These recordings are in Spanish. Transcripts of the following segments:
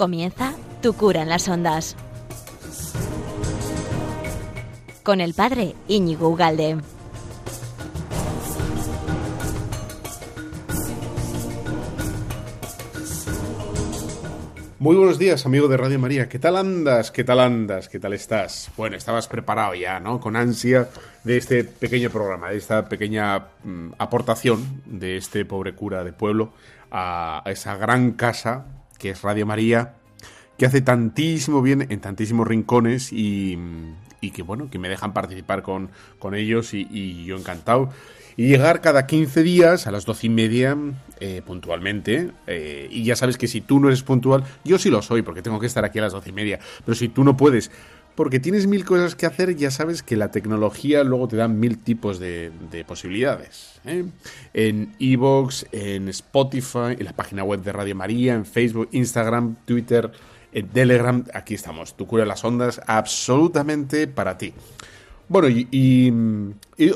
Comienza Tu cura en las ondas. Con el padre Íñigo Ugalde. Muy buenos días, amigo de Radio María. ¿Qué tal andas? ¿Qué tal andas? ¿Qué tal estás? Bueno, estabas preparado ya, ¿no? Con ansia de este pequeño programa, de esta pequeña mm, aportación de este pobre cura de pueblo a, esa gran casa que es Radio María, que hace tantísimo bien en tantísimos rincones y, que, bueno, que me dejan participar con, con ellos y yo encantado y llegar cada 15 días a las doce y media eh, puntualmente. Eh, y ya sabes que si tú no eres puntual, yo sí lo soy porque tengo que estar aquí a las doce y media. Pero si tú no puedes, porque tienes mil cosas que hacer, ya sabes que la tecnología luego te da mil tipos de, posibilidades. ¿eh? En Evox, en Spotify, en la página web de Radio María, en Facebook, Instagram, Twitter, en Telegram, aquí estamos. Tu cura las ondas, absolutamente para ti. Bueno, y,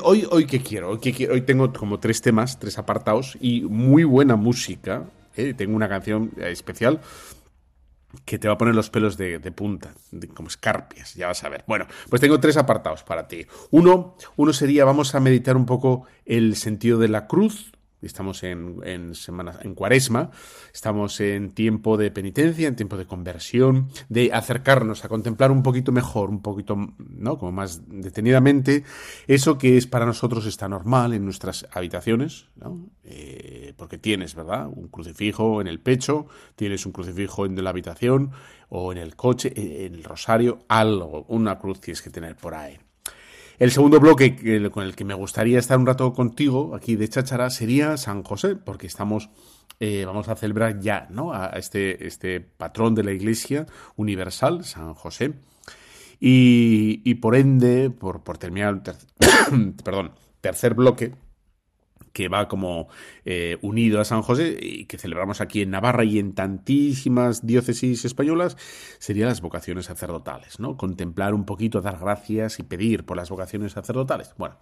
hoy, hoy ¿qué quiero? Hoy, tengo como tres temas, tres apartados y muy buena música. ¿eh? Tengo una canción especial que te va a poner los pelos de, punta, como escarpias, ya vas a ver. Bueno, pues tengo tres apartados para ti. Uno, uno sería, vamos a meditar un poco el sentido de la cruz, Estamos en, en, semana, en cuaresma, estamos en tiempo de penitencia, en tiempo de conversión, de acercarnos a contemplar un poquito mejor, un poquito, ¿no? Como más detenidamente, eso que es para nosotros está normal en nuestras habitaciones, ¿no? Eh, porque tienes, ¿verdad? Un crucifijo en el pecho, tienes un crucifijo en la habitación o en el coche, en el rosario, algo, una cruz tienes que tener por ahí. El segundo bloque con el que me gustaría estar un rato contigo aquí de Cháchara sería San José, porque estamos, eh, vamos a celebrar ya ¿no? a este, este patrón de la Iglesia universal, San José. Y, por ende, por, por terminar perdón, tercer bloque, que va como eh, unido a San José y que celebramos aquí en Navarra y en tantísimas diócesis españolas, serían las vocaciones sacerdotales, ¿no? Contemplar un poquito, dar gracias y pedir por las vocaciones sacerdotales. Bueno,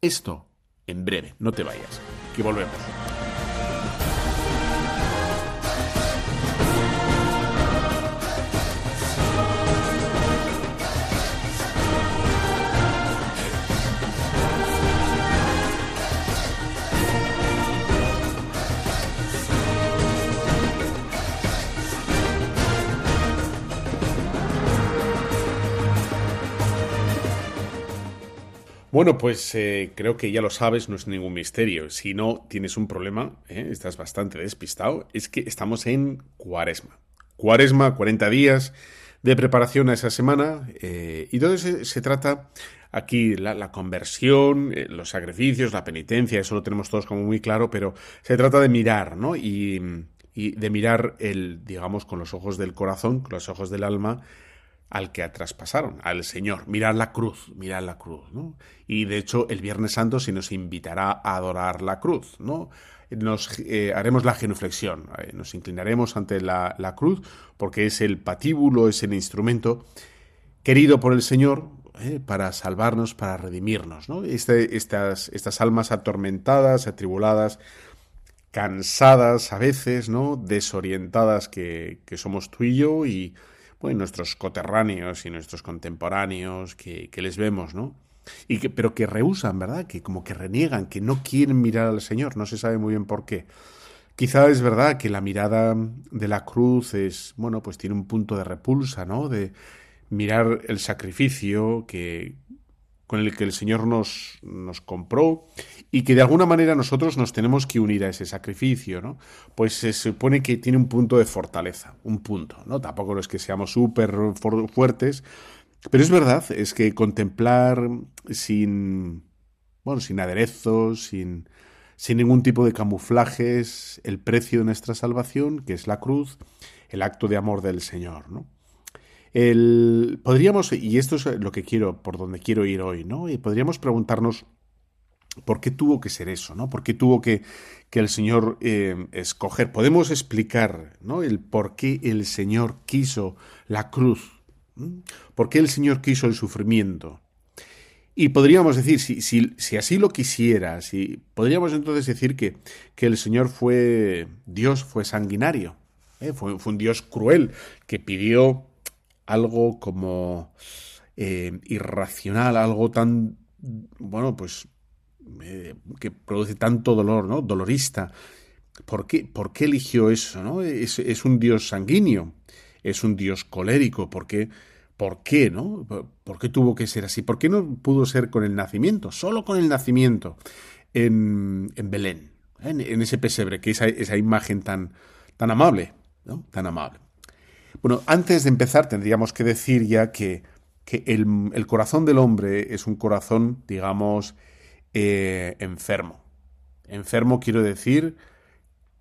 esto en breve, no te vayas, que volvemos. Bueno, pues eh, creo que ya lo sabes, no es ningún misterio. Si no tienes un problema, eh, estás bastante despistado, es que estamos en cuaresma. Cuaresma, 40 días de preparación a esa semana. Eh, y todo se, se trata aquí, la, conversión, los sacrificios, la penitencia, eso lo tenemos todos como muy claro, pero se trata de mirar, ¿no? Y, y de mirar el, digamos, con los ojos del corazón, con los ojos del alma, al que traspasaron, al Señor. Mirad la cruz, mirad la cruz, ¿no? Y de hecho, el Viernes Santo se nos invitará a adorar la cruz, ¿no? Nos eh, haremos la genuflexión, eh, nos inclinaremos ante la, cruz, porque es el patíbulo, es el instrumento querido por el Señor eh, para salvarnos, para redimirnos, ¿no? Este, estas, estas almas atormentadas, atribuladas, cansadas a veces, ¿no? Desorientadas que, que somos tú y yo pues, nuestros coterráneos y nuestros contemporáneos que, que les vemos, ¿no? Y que, pero que rehusan, ¿verdad? Que como que reniegan, que no quieren mirar al Señor, no se sabe muy bien por qué. Quizá es verdad que la mirada de la cruz es, bueno, pues tiene un punto de repulsa, ¿no? De mirar el sacrificio que, con el que el Señor nos, nos compró y que de alguna manera nosotros nos tenemos que unir a ese sacrificio, ¿no? Pues se supone que tiene un punto de fortaleza, un punto, ¿no? Tampoco es que seamos súper fuertes, pero es verdad, es que contemplar sin, bueno, sin aderezos, sin, sin ningún tipo de camuflajes, el precio de nuestra salvación, que es la cruz, el acto de amor del Señor, ¿no? Podríamos, y esto es lo que quiero, por donde quiero ir hoy, ¿no? Y podríamos preguntarnos por qué tuvo que ser eso, ¿no? ¿Por qué tuvo que, que el Señor eh, escoger? Podemos explicar, ¿no? El por qué el Señor quiso la cruz, por qué el Señor quiso el sufrimiento. Y podríamos decir, si, si, si, así lo quisiera, si, podríamos entonces decir que, que el Señor fue, Dios fue sanguinario. ¿eh? Fue, un Dios cruel que pidió algo como eh, irracional, algo tan, bueno, pues eh, que produce tanto dolor, ¿no? Dolorista. ¿Por qué, ¿Por qué eligió eso? ¿no? Es, es, un Dios sanguíneo, es un Dios colérico. ¿Por qué? ¿Por qué, no? ¿Por qué tuvo que ser así? ¿Por qué no pudo ser con el nacimiento? Solo con el nacimiento en, Belén, en, ese pesebre, que esa, esa imagen tan, tan amable, ¿no? Tan amable. Bueno, antes de empezar tendríamos que decir ya que, que el, el corazón del hombre es un corazón, digamos, eh, enfermo. Enfermo quiero decir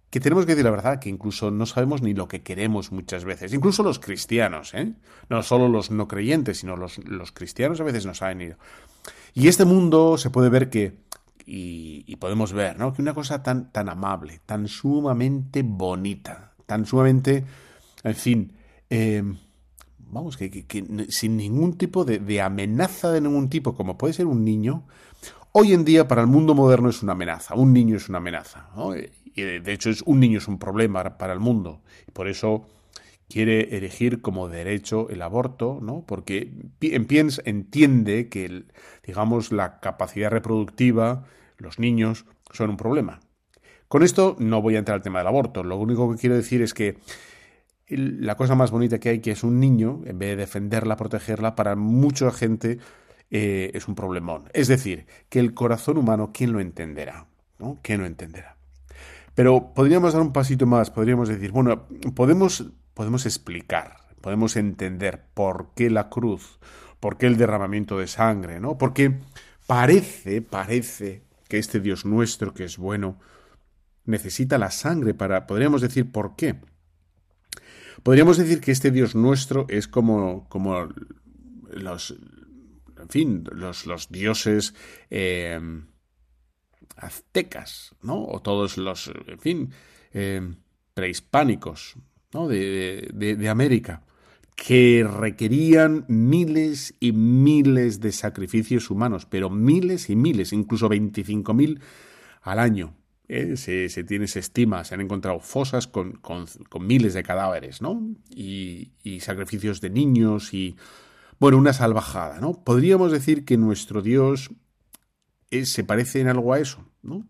que tenemos que decir la verdad, que incluso no sabemos ni lo que queremos muchas veces. Incluso los cristianos, ¿eh? No solo los no creyentes, sino los, los cristianos a veces no saben ido. Y este mundo se puede ver que, y, podemos ver, ¿no? Que una cosa tan, tan amable, tan sumamente bonita, tan sumamente, en fin, eh, vamos, que, sin ningún tipo de, amenaza de ningún tipo, como puede ser un niño, Hoy en día para el mundo moderno es una amenaza, un niño es una amenaza. Y de hecho es, un niño es un problema para el mundo. Por eso quiere elegir como derecho el aborto, ¿no? Porque entiende que, digamos, la capacidad reproductiva, los niños, son un problema. Con esto no voy a entrar al tema del aborto. Lo único que quiero decir es que la cosa más bonita que hay, que es un niño, en vez de defenderla, protegerla, para mucha gente eh, es un problemón. Es decir, que el corazón humano, ¿quién lo entenderá? ¿no? ¿Quién lo entenderá? Pero podríamos dar un pasito más, podríamos decir, bueno, podemos, podemos explicar, podemos entender por qué la cruz, por qué el derramamiento de sangre, ¿no? Porque parece, parece que este Dios nuestro, que es bueno, necesita la sangre para, podríamos decir, ¿por qué? Podríamos decir que este Dios nuestro es como, como los, en fin, los, los dioses eh, aztecas, ¿no? O todos los, en fin, eh, prehispánicos, ¿no? De, de, América, que requerían miles y miles de sacrificios humanos, pero miles y miles, incluso 25.000 al año. ¿Eh? Se, se, tiene, se estima, se han encontrado fosas con, con, con miles de cadáveres, ¿no? Y, y, sacrificios de niños y bueno, una salvajada, ¿no? Podríamos decir que nuestro Dios se parece en algo a eso, ¿no?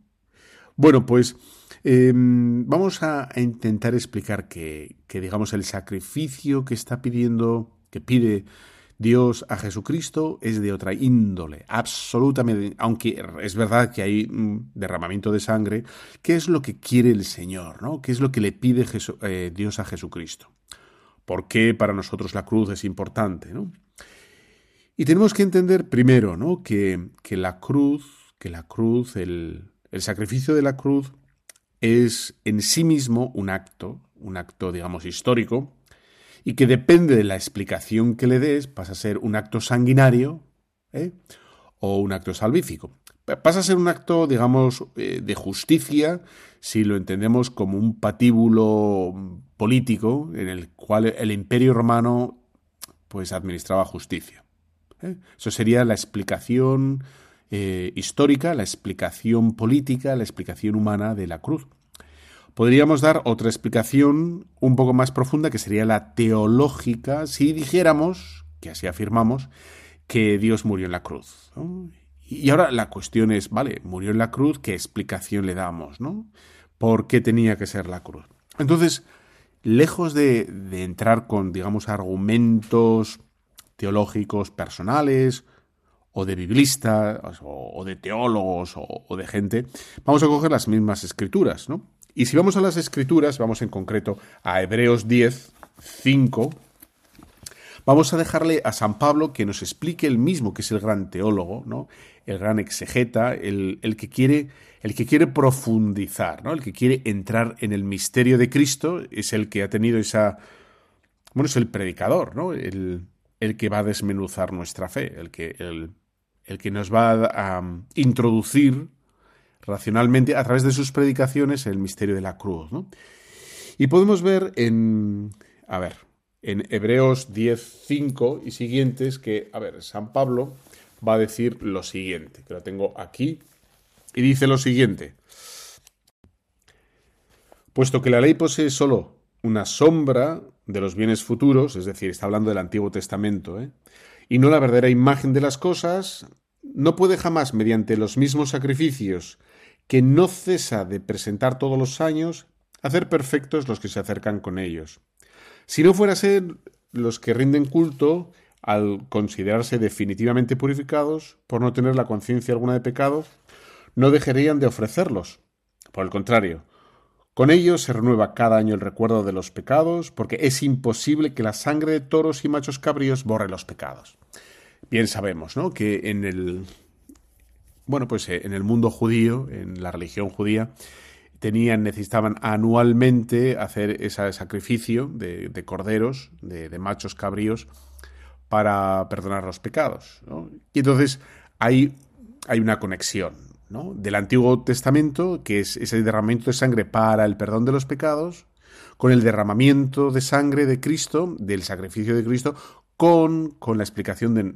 Bueno, pues em, vamos a, intentar explicar que, que, digamos, el sacrificio que está pidiendo, que pide Dios a Jesucristo es de otra índole, absolutamente, aunque es verdad que hay derramamiento de sangre, ¿qué es lo que quiere el Señor, ¿no? ¿Qué es lo que le pide eh, Dios a Jesucristo? ¿Por qué para nosotros la cruz es importante, ¿no? Y tenemos que entender primero, ¿no? Que, que la cruz, que la cruz, el, el sacrificio de la cruz es en sí mismo un acto, un acto, digamos, histórico, y que depende de la explicación que le des, pasa a ser un acto sanguinario ¿eh? o un acto salvífico. Pasa a ser un acto, digamos, eh, de justicia, si lo entendemos como un patíbulo político en el cual el imperio romano pues administraba justicia. ¿eh? Eso sería la explicación histórica, la explicación política, la explicación humana de la cruz. Podríamos dar otra explicación un poco más profunda, que sería la teológica, si dijéramos, que así afirmamos, que Dios murió en la cruz. Y ahora la cuestión es, vale, murió en la cruz, ¿qué explicación le damos? ¿no? ¿Por qué tenía que ser la cruz? Entonces, lejos de, de entrar con, digamos, argumentos teológicos personales, o de biblistas, o, de teólogos, o, de gente, vamos a coger las mismas escrituras, ¿no? Y si vamos a las escrituras, vamos en concreto a Hebreos 10, 5, vamos a dejarle a San Pablo que nos explique el mismo, que es el gran teólogo, ¿no? El gran exegeta, el, el que quiere el que quiere profundizar, ¿no? El que quiere entrar en el misterio de Cristo es el que ha tenido esa bueno, es el predicador, ¿no? El, el que va a desmenuzar nuestra fe, el que, el, el que nos va a, introducir racionalmente a través de sus predicaciones el misterio de la cruz. ¿no? Y podemos ver en, a ver, en Hebreos 10.5 y siguientes que, a ver, San Pablo va a decir lo siguiente, que lo tengo aquí, y dice lo siguiente, puesto que la ley posee solo una sombra de los bienes futuros, es decir, está hablando del Antiguo Testamento, ¿eh? y no la verdadera imagen de las cosas, no puede jamás, mediante los mismos sacrificios que no cesa de presentar todos los años, hacer perfectos los que se acercan con ellos. Si no fuera a ser los que rinden culto, al considerarse definitivamente purificados, por no tener la conciencia alguna de pecado, no dejarían de ofrecerlos. Por el contrario, con ellos se renueva cada año el recuerdo de los pecados, porque es imposible que la sangre de toros y machos cabríos borre los pecados. Bien sabemos, ¿no? Que en el bueno, pues eh, en el mundo judío, en la religión judía, tenían, necesitaban anualmente hacer ese sacrificio de, corderos, de, machos cabríos, para perdonar los pecados. Y entonces hay, hay una conexión ¿no? del Antiguo Testamento, que es ese derramamiento de sangre para el perdón de los pecados, con el derramamiento de sangre de Cristo, del sacrificio de Cristo, con, con la explicación de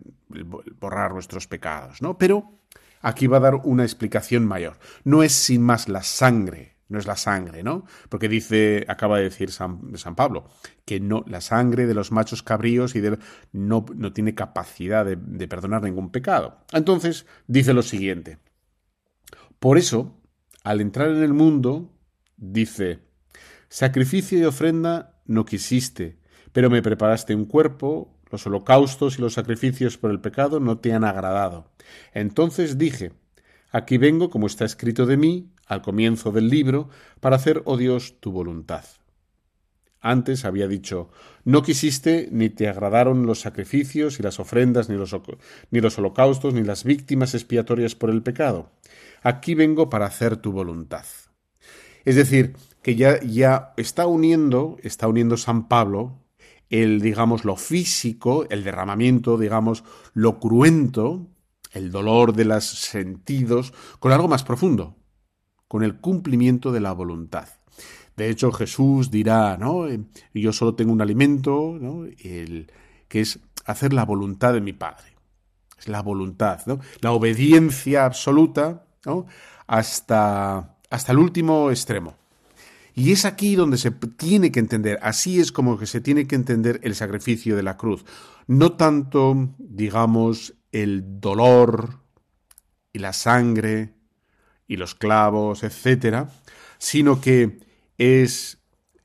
borrar nuestros pecados. ¿no? Pero aquí va a dar una explicación mayor. No es sin más la sangre no es la sangre, ¿no? Porque dice, acaba de decir San, Pablo, que no, la sangre de los machos cabríos y de, no, no tiene capacidad de perdonar ningún pecado. Entonces, dice lo siguiente. Por eso, al entrar en el mundo, dice, sacrificio y ofrenda no quisiste, pero me preparaste un cuerpo, los holocaustos y los sacrificios por el pecado no te han agradado. Entonces dije, aquí vengo como está escrito de mí, al comienzo del libro para hacer, oh Dios, tu voluntad. Antes había dicho, no quisiste ni te agradaron los sacrificios y las ofrendas, ni los, ni los holocaustos, ni las víctimas expiatorias por el pecado. Aquí vengo para hacer tu voluntad. Es decir, que ya, ya está uniendo, está uniendo San Pablo el, digamos, lo físico, el derramamiento, digamos, lo cruento, el dolor de los sentidos, con algo más profundo, con el cumplimiento de la voluntad. De hecho, Jesús dirá, ¿no? Eh, yo solo tengo un alimento, ¿no? El, que es hacer la voluntad de mi Padre. Es la voluntad, ¿no? La obediencia absoluta. Hasta, hasta el último extremo. Y es aquí donde se tiene que entender, así es como que se tiene que entender el sacrificio de la cruz. No tanto, digamos, el dolor y la sangre y los clavos, etcétera, sino que es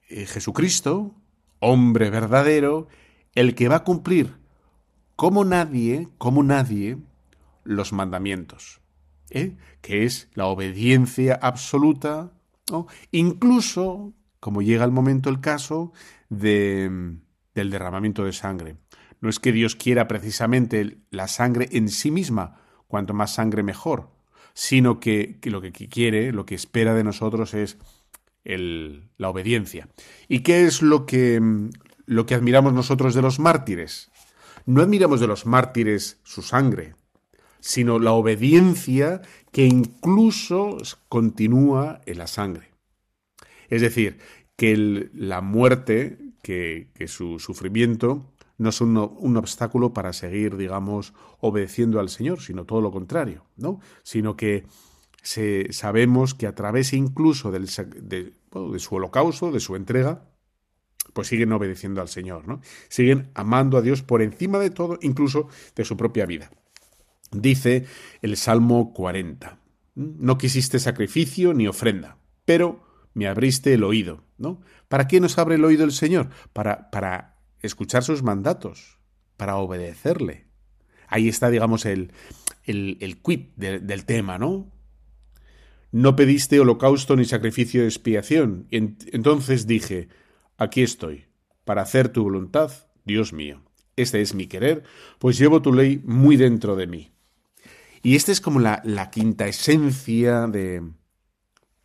eh, Jesucristo, hombre verdadero, el que va a cumplir como nadie, como nadie, los mandamientos, ¿eh? que es la obediencia absoluta, incluso, como llega el momento, el caso de, del derramamiento de sangre. No es que Dios quiera precisamente la sangre en sí misma, cuanto más sangre mejor, sino que, lo que quiere, lo que espera de nosotros es la obediencia. ¿Y qué es lo que, lo que admiramos nosotros de los mártires? No admiramos de los mártires su sangre, sino la obediencia que incluso continúa en la sangre. Es decir, que la muerte, que, su sufrimiento, no es un, obstáculo para seguir, digamos, obedeciendo al Señor, sino todo lo contrario, ¿no? Sino que se, sabemos que a través incluso de su holocausto, de su entrega, pues siguen obedeciendo al Señor, ¿no? Siguen amando a Dios por encima de todo, incluso de su propia vida. Dice el Salmo 40, no quisiste sacrificio ni ofrenda, pero me abriste el oído, ¿no? ¿Para qué nos abre el oído el Señor? Para, para escuchar sus mandatos, para obedecerle. Ahí está, digamos, el, el, el quid del tema, ¿no? No pediste holocausto ni sacrificio de expiación. Entonces dije, aquí estoy, para hacer tu voluntad, Dios mío. Este es mi querer, pues llevo tu ley muy dentro de mí. Y esta es como la, la quinta esencia de,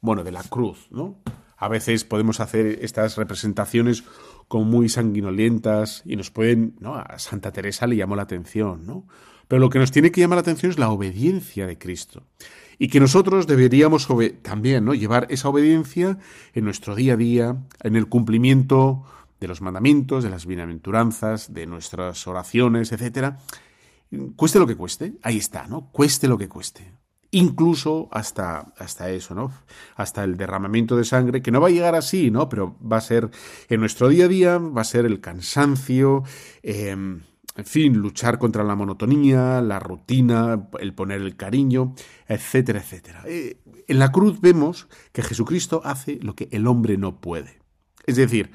bueno, de la cruz, ¿no? A veces podemos hacer estas representaciones como muy sanguinolentas y nos pueden, ¿no? A Santa Teresa le llamó la atención, ¿no? Pero lo que nos tiene que llamar la atención es la obediencia de Cristo. Y que nosotros deberíamos también, ¿no? Llevar esa obediencia en nuestro día a día, en el cumplimiento de los mandamientos, de las bienaventuranzas, de nuestras oraciones, etcétera. Cueste lo que cueste, ahí está, ¿no? Cueste lo que cueste. incluso hasta, hasta eso, ¿no? Hasta el derramamiento de sangre, que no va a llegar así, ¿no? Pero va a ser en nuestro día a día, va a ser el cansancio, em, en fin, luchar contra la monotonía, la rutina, el poner el cariño, etcétera, etcétera. Eh, en la cruz vemos que Jesucristo hace lo que el hombre no puede. Es decir,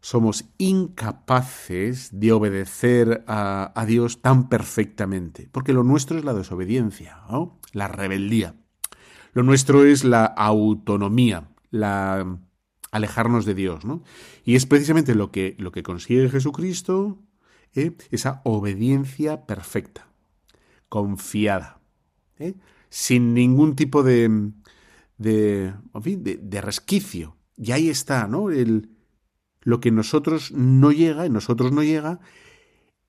somos incapaces de obedecer a, Dios tan perfectamente, porque lo nuestro es la desobediencia, la rebeldía. Lo nuestro es la autonomía, la alejarnos de Dios, ¿no? Y es precisamente lo que, lo que consigue Jesucristo, ¿eh? esa obediencia perfecta, confiada, ¿eh? sin ningún tipo de, de, de, resquicio. Y ahí está, ¿no? El, lo que nosotros no llega, en nosotros no llega,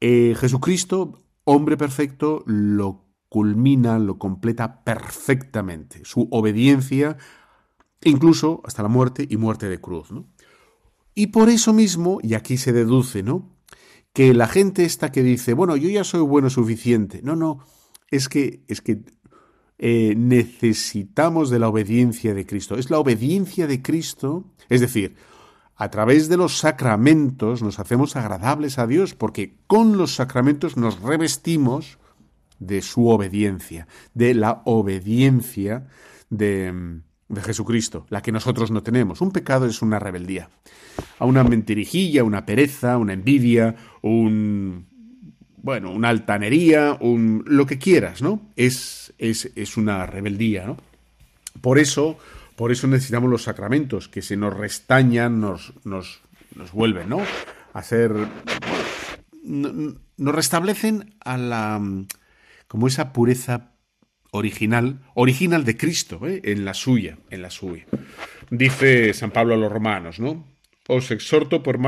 eh, Jesucristo, hombre perfecto, lo culmina, lo completa perfectamente. Su obediencia, incluso hasta la muerte y muerte de cruz. ¿no? Y por eso mismo, y aquí se deduce, ¿no? Que la gente esta que dice, bueno, yo ya soy bueno suficiente. No, no, es que, es que eh, necesitamos de la obediencia de Cristo. Es la obediencia de Cristo, es decir, a través de los sacramentos nos hacemos agradables a Dios, porque con los sacramentos nos revestimos de su obediencia, de la obediencia de, de Jesucristo, la que nosotros no tenemos. Un pecado es una rebeldía, a una mentirijilla, una pereza, una envidia, un bueno, una altanería, lo que quieras, ¿no? Es, es, es una rebeldía, ¿no? Por eso por eso necesitamos los sacramentos, que se nos restañan, nos, nos, nos vuelven, ¿no? A ser. Nos restablecen a la. como esa pureza original, original de Cristo, ¿eh? en la suya, en la suya. Dice San Pablo a los romanos, ¿no? Os exhorto, por,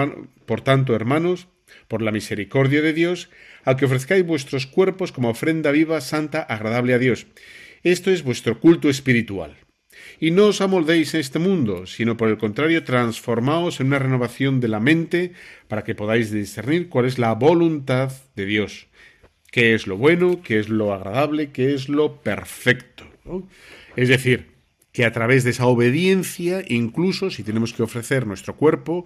por tanto, hermanos, por la misericordia de Dios, a que ofrezcáis vuestros cuerpos como ofrenda viva, santa, agradable a Dios. Esto es vuestro culto espiritual. Y no os amoldéis en este mundo, sino por el contrario, transformaos en una renovación de la mente para que podáis discernir cuál es la voluntad de Dios, qué es lo bueno, qué es lo agradable, qué es lo perfecto. Es decir, que a través de esa obediencia, incluso si tenemos que ofrecer nuestro cuerpo,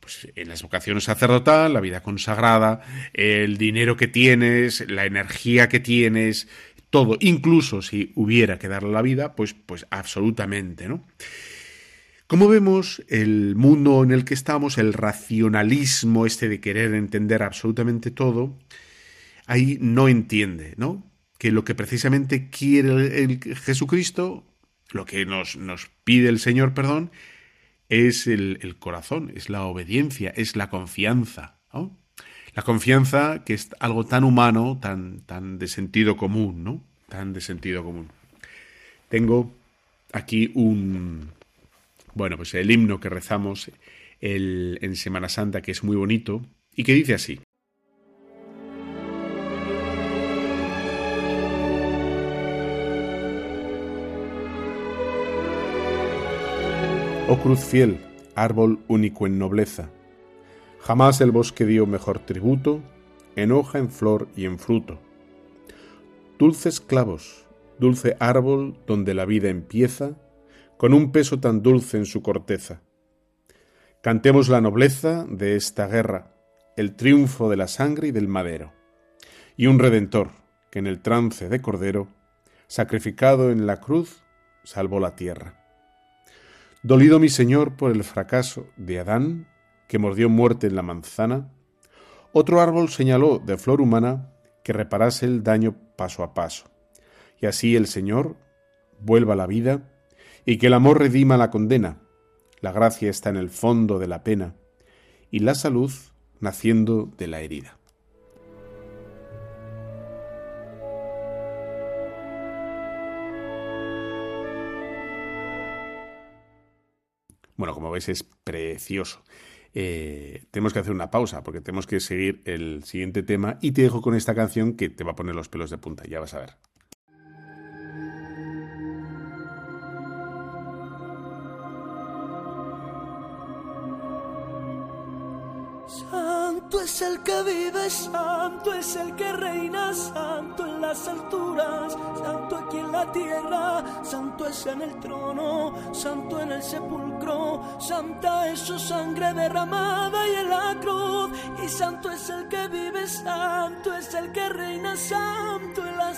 pues en las vocaciones sacerdotal, la vida consagrada, el dinero que tienes, la energía que tienes, todo, incluso si hubiera que darle la vida, pues, pues absolutamente, ¿no? Como vemos, el mundo en el que estamos, el racionalismo este de querer entender absolutamente todo, ahí no entiende, ¿no? Que lo que precisamente quiere el, Jesucristo, lo que nos, nos, pide el Señor, perdón, es el, el, corazón, es la obediencia, es la confianza, ¿no? La confianza, que es algo tan humano, tan, tan de sentido común, ¿no? Tan de sentido común. Tengo aquí un, bueno, pues el himno que rezamos el, en Semana Santa, que es muy bonito, y que dice así. Oh cruz fiel, árbol único en nobleza, Jamás el bosque dio mejor tributo, en hoja, en flor y en fruto. Dulces clavos, dulce árbol donde la vida empieza, con un peso tan dulce en su corteza. Cantemos la nobleza de esta guerra, el triunfo de la sangre y del madero, y un redentor que en el trance de cordero, sacrificado en la cruz, salvó la tierra. Dolido mi Señor por el fracaso de Adán, que mordió muerte en la manzana, otro árbol señaló de flor humana que reparase el daño paso a paso, y así el Señor vuelva la vida y que el amor redima la condena, la gracia está en el fondo de la pena y la salud naciendo de la herida. Bueno, como veis es precioso. Eh, tenemos que hacer una pausa porque tenemos que seguir el siguiente tema y te dejo con esta canción que te va a poner los pelos de punta, ya vas a ver. Santo es el que vive, santo es el que reina, santo en las alturas, santo aquí en la tierra, santo es en el trono, santo en el sepulcro, santa es su sangre derramada y en la cruz, y santo es el que vive, santo es el que reina, santo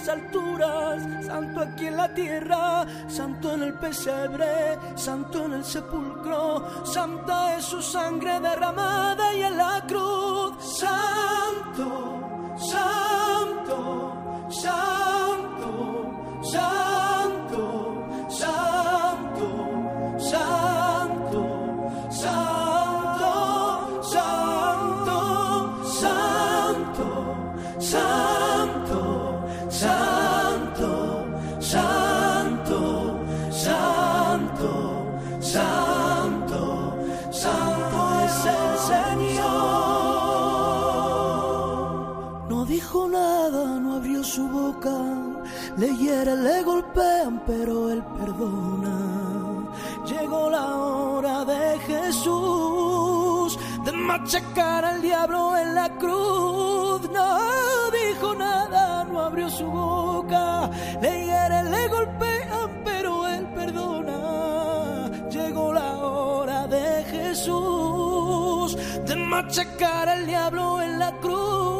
alturas, santo aquí en la tierra, santo en el pesebre, santo en el sepulcro, santa es su sangre derramada y en la cruz. Santo, Santo, Santo, pero él perdona. Llegó la hora de Jesús de machacar al diablo en la cruz. No dijo nada, no abrió su boca. Le hieren, le golpean, pero él perdona. Llegó la hora de Jesús de machacar al diablo en la cruz.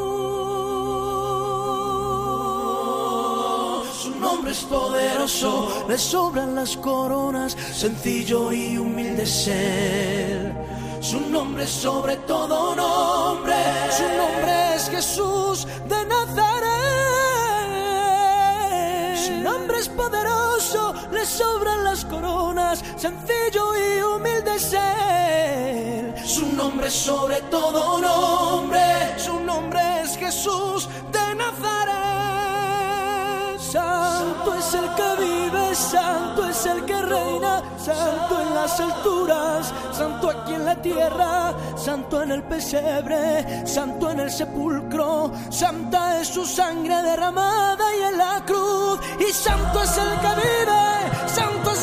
Nombre es poderoso, le sobran las coronas, sencillo y humilde ser. Su nombre es sobre todo nombre, su nombre es Jesús de Nazaret. Su nombre es poderoso, le sobran las coronas, sencillo y humilde ser. Su nombre es sobre todo nombre, su nombre es Jesús de Nazaret. Santo es el que reina, santo en las alturas, santo aquí en la tierra, santo en el pesebre, santo en el sepulcro, santa es su sangre derramada y en la cruz, y santo es el que vive, santo es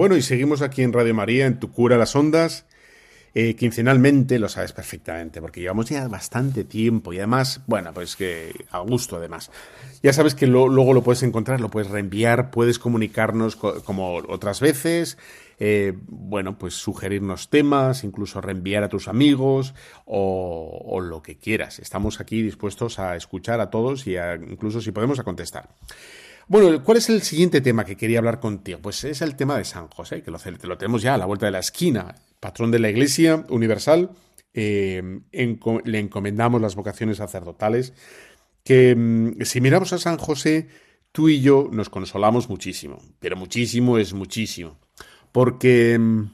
Bueno, y seguimos aquí en Radio María, en Tu Cura las Ondas. Eh, quincenalmente, lo sabes perfectamente, porque llevamos ya bastante tiempo y además, bueno, pues que a gusto además. Ya sabes que luego lo puedes encontrar, lo puedes reenviar, puedes comunicarnos co- como otras veces, eh, bueno, pues sugerirnos temas, incluso reenviar a tus amigos o, o lo que quieras. Estamos aquí dispuestos a escuchar a todos y a- incluso si podemos a contestar. Bueno, ¿cuál es el siguiente tema que quería hablar contigo? Pues es el tema de San José, que lo, tenemos ya a la vuelta de la esquina, patrón de la Iglesia Universal. eh, le encomendamos las vocaciones sacerdotales, que mm, si miramos a San José, tú y yo nos consolamos muchísimo, pero muchísimo es muchísimo, porque mm,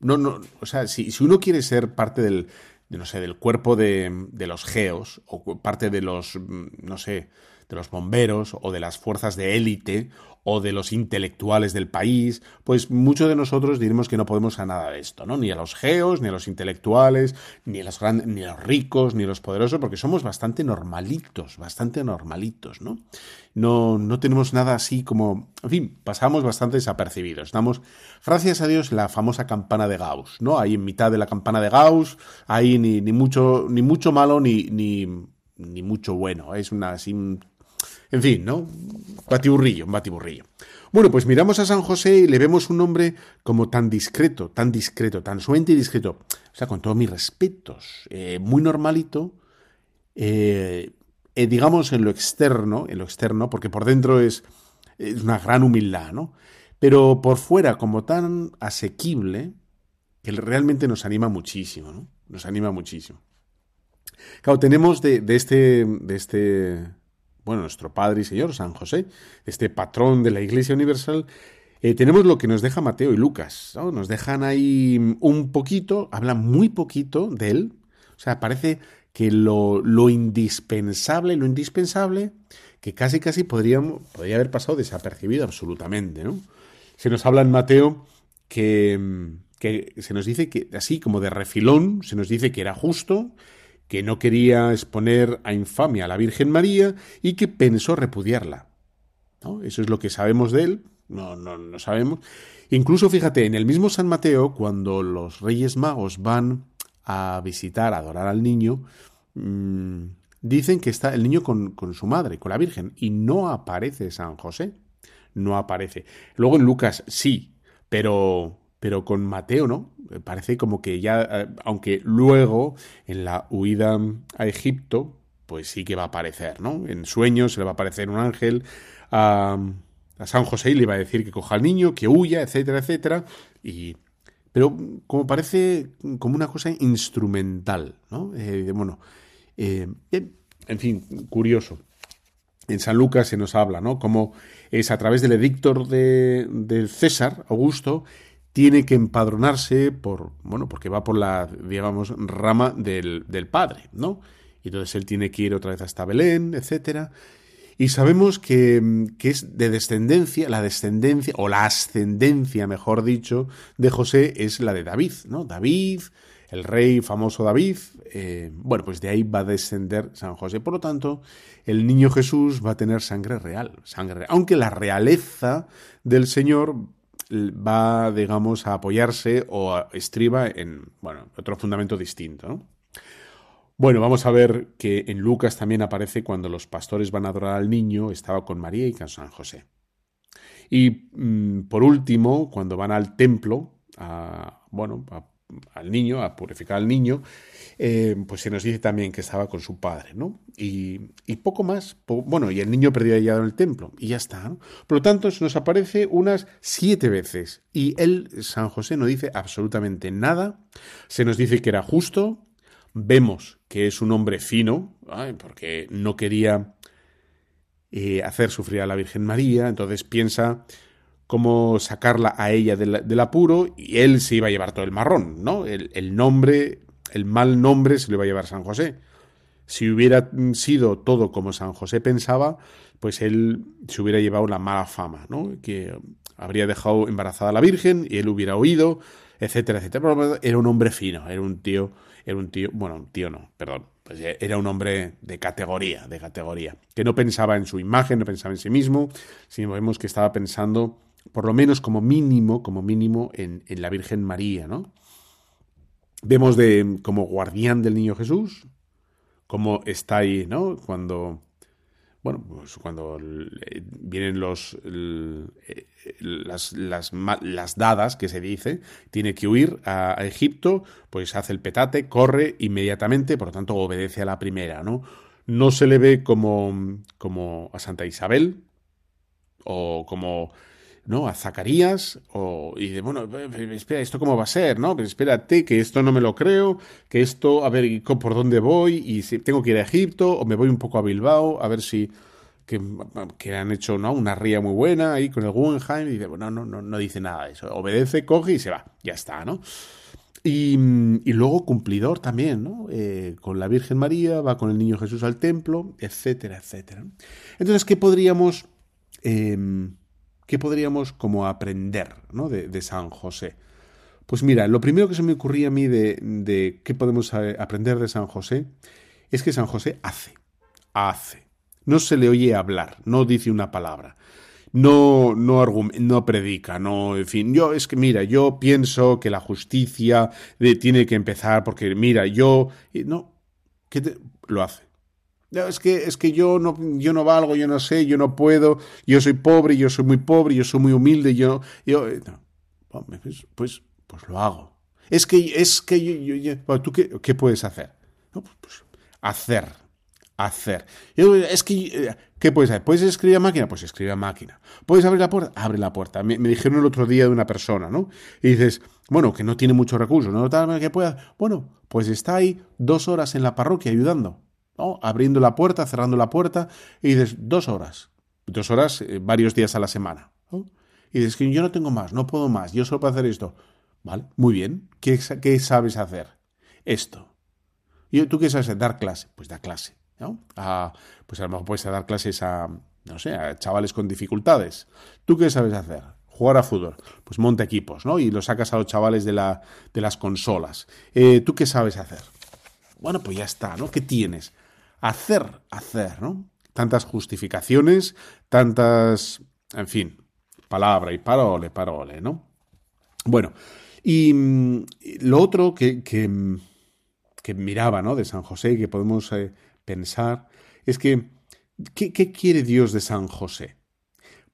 no, no, o sea, si, si uno quiere ser parte del, de, no sé, del cuerpo de, de los geos, o parte de los, mm, no sé, de los bomberos, o de las fuerzas de élite, o de los intelectuales del país, pues muchos de nosotros diremos que no podemos a nada de esto, ¿no? Ni a los geos, ni a los intelectuales, ni a los ni a los ricos, ni a los poderosos, porque somos bastante normalitos, bastante normalitos, ¿no? No, no tenemos nada así como, en fin, pasamos bastante desapercibidos. Estamos, gracias a Dios, la famosa campana de Gauss, ¿no? Ahí en mitad de la campana de Gauss, ahí ni, ni mucho, ni mucho malo, ni, ni, ni mucho bueno. Es una así, en fin, ¿no? Batiburrillo, batiburrillo. Bueno, pues miramos a San José y le vemos un hombre como tan discreto, tan discreto, tan suente y discreto. O sea, con todos mis respetos, eh, muy normalito, eh, eh, digamos en lo externo, en lo externo, porque por dentro es, una gran humildad, ¿no? Pero por fuera, como tan asequible, que realmente nos anima muchísimo, ¿no? Nos anima muchísimo. Claro, tenemos de este, de este, bueno, nuestro Padre y Señor, San José, este patrón de la Iglesia Universal, eh, tenemos lo que nos deja Mateo y Lucas. ¿no? Nos dejan ahí un poquito, hablan muy poquito de él. O sea, parece que lo, lo indispensable, lo indispensable, que casi casi podríamos, podría haber pasado desapercibido absolutamente, ¿no? Se nos habla en Mateo que, que se nos dice que, así como de refilón, se nos dice que era justo, que no quería exponer a infamia a la Virgen María y que pensó repudiarla. ¿no? Eso es lo que sabemos de él, no, no, no sabemos. Incluso fíjate, en el mismo San Mateo, cuando los Reyes Magos van a visitar, a adorar al niño, mmm, dicen que está el niño con, con, su madre, con la Virgen, y no aparece San José. No aparece. Luego en Lucas sí, pero, pero con Mateo no. Parece como que ya, eh, aunque luego en la huida a Egipto, pues sí que va a aparecer, ¿no? En sueños se le va a aparecer un ángel. a San José le iba a decir que coja al niño, que huya, etcétera, etcétera. Y, pero como parece como una cosa instrumental, ¿no? Eh, bueno, eh, en fin, curioso. En San Lucas se nos habla, ¿no? Como es a través del edicto de, de César, Augusto, tiene que empadronarse por, bueno, porque va por la, digamos, rama del, del padre, ¿no? Y entonces él tiene que ir otra vez hasta Belén, etcétera. Y sabemos que, que, es de descendencia, la descendencia, o la ascendencia, mejor dicho, de José es la de David, ¿no? David, el rey famoso David, eh, bueno, pues de ahí va a descender San José. Por lo tanto, el niño Jesús va a tener sangre real, sangre real. Aunque la realeza del Señor va, digamos, a apoyarse o a estriba en, bueno, otro fundamento distinto, ¿no? Bueno, vamos a ver que en Lucas también aparece cuando los pastores van a adorar al niño, estaba con María y con San José. Y mmm, por último, cuando van al templo, a, bueno, al niño, a purificar al niño, eh, pues se nos dice también que estaba con su padre, ¿no? Y, y poco más, bueno, y el niño perdió ya en el templo, y ya está, ¿no? Por lo tanto, se nos aparece unas siete veces, y él, San José, no dice absolutamente nada, se nos dice que era justo, vemos que es un hombre fino, porque no quería eh, hacer sufrir a la Virgen María, entonces piensa cómo sacarla a ella del, apuro y él se iba a llevar todo el marrón, ¿no? El, nombre, el mal nombre se lo iba a llevar San José. Si hubiera sido todo como San José pensaba, pues él se hubiera llevado la mala fama, ¿no? Que habría dejado embarazada a la Virgen y él hubiera oído, etcétera, etcétera. Pero era un hombre fino, era un tío era un tío, bueno, un tío no, perdón, pues era un hombre de categoría, de categoría, que no pensaba en su imagen, no pensaba en sí mismo, sino vemos que estaba pensando, por lo menos como mínimo, como mínimo, en la Virgen María, ¿no? Vemos de como guardián del niño Jesús, cómo está ahí, ¿no? Cuando bueno, pues cuando vienen los las, las, las, dadas que se dice, tiene que huir a, a, Egipto, pues hace el petate, corre inmediatamente, por lo tanto obedece a la primera, ¿no? No se le ve como, como a Santa Isabel o como ¿no? A Zacarías, o, y de, bueno, espera, ¿esto cómo va a ser? ¿no? Pero espérate, que esto no me lo creo, que esto, a ver, ¿por dónde voy? Y si tengo que ir a Egipto, o me voy un poco a Bilbao, a ver si, que, han hecho, ¿no? Una ría muy buena ahí con el Guggenheim, y dice, bueno, no, no, no dice nada de eso, obedece, coge y se va, ya está, ¿no? Y, y luego cumplidor también, ¿no? Eh, con la Virgen María, va con el niño Jesús al templo, etcétera, etcétera. Entonces, ¿qué podríamos... Eh, ¿qué podríamos como aprender ¿no? de, San José? Pues mira, lo primero que se me ocurría a mí de, qué podemos aprender de San José es que San José hace, hace. No se le oye hablar, no dice una palabra. No, no, no predica, no, en fin, yo es que mira, yo pienso que la justicia de, tiene que empezar porque mira, yo, no, ¿qué te, lo hace? No, es que, es que yo no, yo no valgo, yo no sé, yo no puedo, yo soy pobre, yo soy muy pobre, yo soy muy humilde, yo, yo, no. pues, pues, pues lo hago. Es que, es que yo, yo, yo ¿tú qué, qué, puedes hacer? Pues, pues, hacer, hacer. Yo, es que, ¿qué puedes hacer? ¿Puedes escribir a máquina? Pues escribe a máquina. ¿Puedes abrir la puerta? Abre la puerta. Me, me, dijeron el otro día de una persona, ¿no? Y dices, bueno, que no tiene muchos recursos, ¿no? Tal que pueda. Bueno, pues está ahí dos horas en la parroquia ayudando. Abriendo la puerta, cerrando la puerta, y dices dos horas, dos horas, eh, varios días a la semana. Y dices que yo no tengo más, no puedo más, yo solo puedo hacer esto. Vale, muy bien. ¿Qué, qué sabes hacer? Esto. ¿Y tú qué sabes? Dar clase. Pues da clase. ¿no? pues a lo mejor puedes dar clases a, no sé, a chavales con dificultades. ¿Tú qué sabes hacer? Jugar a fútbol. Pues monta equipos, ¿no? Y lo sacas a los chavales de, la, de las consolas. Eh, ¿Tú qué sabes hacer? Bueno, pues ya está, ¿no? ¿Qué tienes? Hacer, hacer, ¿no? Tantas justificaciones, tantas, en fin, palabra y parole, parole, ¿no? Bueno, y mm, lo otro que, que, miraba, ¿no? De San José y que podemos eh, pensar es que, ¿qué, ¿qué quiere Dios de San José?